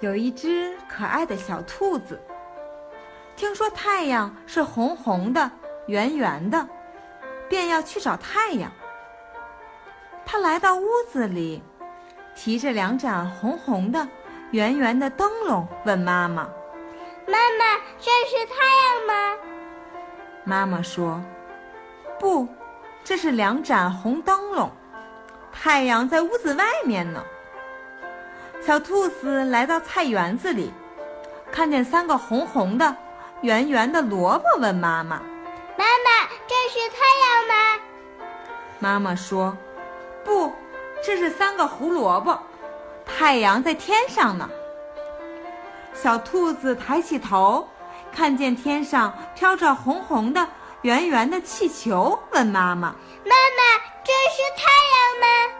有一只可爱的小兔子，听说太阳是红红的、圆圆的，便要去找太阳。它来到屋子里，提着两盏红红的、圆圆的灯笼，问妈妈：“妈妈，这是太阳吗？”妈妈说：“不，这是两盏红灯笼，太阳在屋子外面呢。”小兔子来到菜园子里，看见三个红红的、圆圆的萝卜，问妈妈：“妈妈，这是太阳吗？”妈妈说：“不，这是三个胡萝卜，太阳在天上呢。”小兔子抬起头，看见天上飘着红红的、圆圆的气球，问妈妈：“妈妈，这是太阳吗？”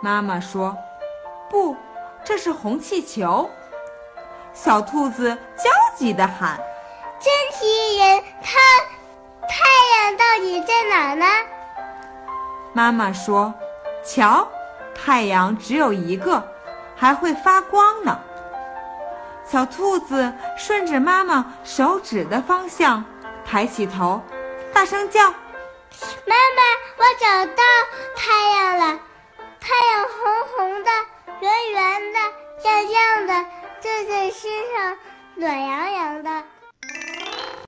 妈妈说：“不。”这是红气球，小兔子焦急地喊：“真奇人！它太阳到底在哪呢？”妈妈说：“瞧，太阳只有一个，还会发光呢。”小兔子顺着妈妈手指的方向，抬起头，大声叫：“妈妈，我找到太阳了！亮的，正在身上暖洋洋的。